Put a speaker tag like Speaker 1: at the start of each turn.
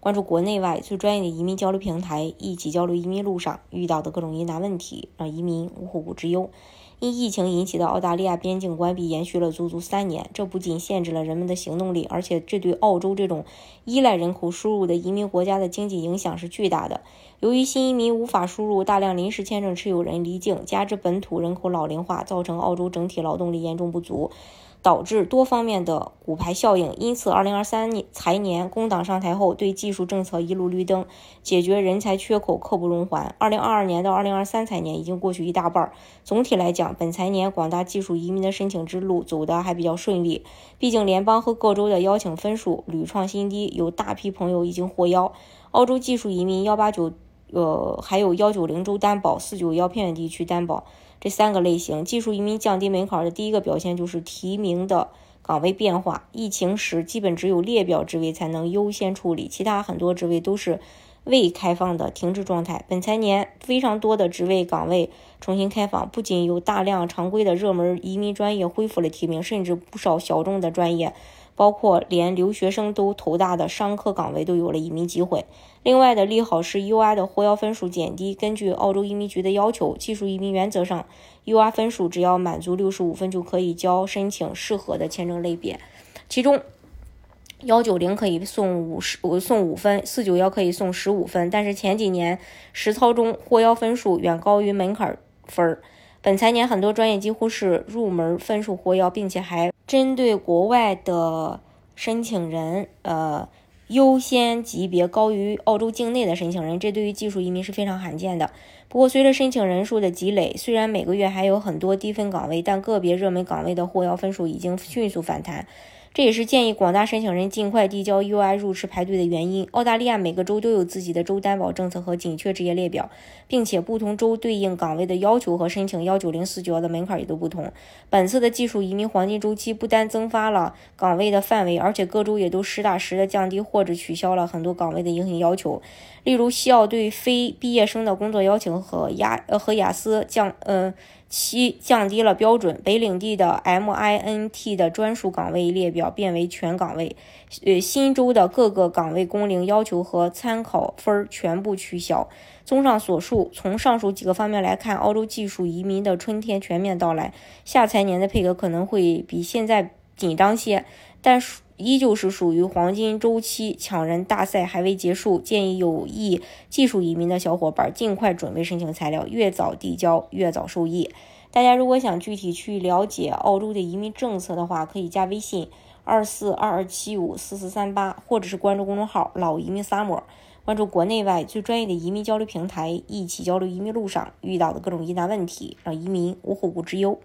Speaker 1: 关注国内外最专业的移民交流平台，一起交流移民路上遇到的各种疑难问题，让移民无后顾之忧。因疫情引起的澳大利亚边境关闭延续了足足三年，这不仅限制了人们的行动力，而且这对澳洲这种依赖人口输入的移民国家的经济影响是巨大的。由于新移民无法输入，大量临时签证持有人离境，加之本土人口老龄化，造成澳洲整体劳动力严重不足。导致多方面的骨牌效应，因此，二零二三年财年工党上台后，对技技术政策一路绿灯，解决人才缺口刻不容缓。二零二二年到二零二三财年已经过去一大半，总体来讲，本财年广大技术移民的申请之路走得还比较顺利。毕竟联邦和各州的邀请分数屡创新低，有大批朋友已经获邀。澳洲技术移民幺八九，呃，还有幺九零州担保、四九幺偏远地区担保。这三个类型，技术移民降低门槛的第一个表现就是提名的岗位变化。疫情时，基本只有列表职位才能优先处理，其他很多职位都是未开放的停滞状态。本财年非常多的职位岗位重新开放，不仅有大量常规的热门移民专业恢复了提名，甚至不少小众的专业。包括连留学生都头大的商科岗位都有了移民机会。另外的利好是 UR 的获邀分数减低。根据澳洲移民局的要求，技术移民原则上 UR 分数只要满足六十五分就可以交申请适合的签证类别。其中幺九零可以送五十五送五分，四九幺可以送十五分。但是前几年实操中获邀分数远高于门槛分儿。本财年很多专业几乎是入门分数获邀，并且还针对国外的申请人，呃，优先级别高于澳洲境内的申请人，这对于技术移民是非常罕见的。不过，随着申请人数的积累，虽然每个月还有很多低分岗位，但个别热门岗位的获邀分数已经迅速反弹。这也是建议广大申请人尽快递交 UI 入池排队的原因。澳大利亚每个州都有自己的州担保政策和紧缺职业列表，并且不同州对应岗位的要求和申请幺九零四九幺的门槛也都不同。本次的技术移民黄金周期不单增发了岗位的范围，而且各州也都实打实的降低或者取消了很多岗位的硬性要求。例如，西澳对非毕业生的工作邀请和雅呃和雅思降呃。七降低了标准，北领地的 MINT 的专属岗位列表变为全岗位，呃，新州的各个岗位工龄要求和参考分全部取消。综上所述，从上述几个方面来看，澳洲技术移民的春天全面到来，下财年的配额可能会比现在紧张些，但是。依旧是属于黄金周期，抢人大赛还未结束。建议有意技术移民的小伙伴尽快准备申请材料，越早递交越早受益。大家如果想具体去了解澳洲的移民政策的话，可以加微信二四二二七五四四三八，或者是关注公众号“老移民 summer”，关注国内外最专业的移民交流平台，一起交流移民路上遇到的各种疑难问题，让移民无后顾之忧。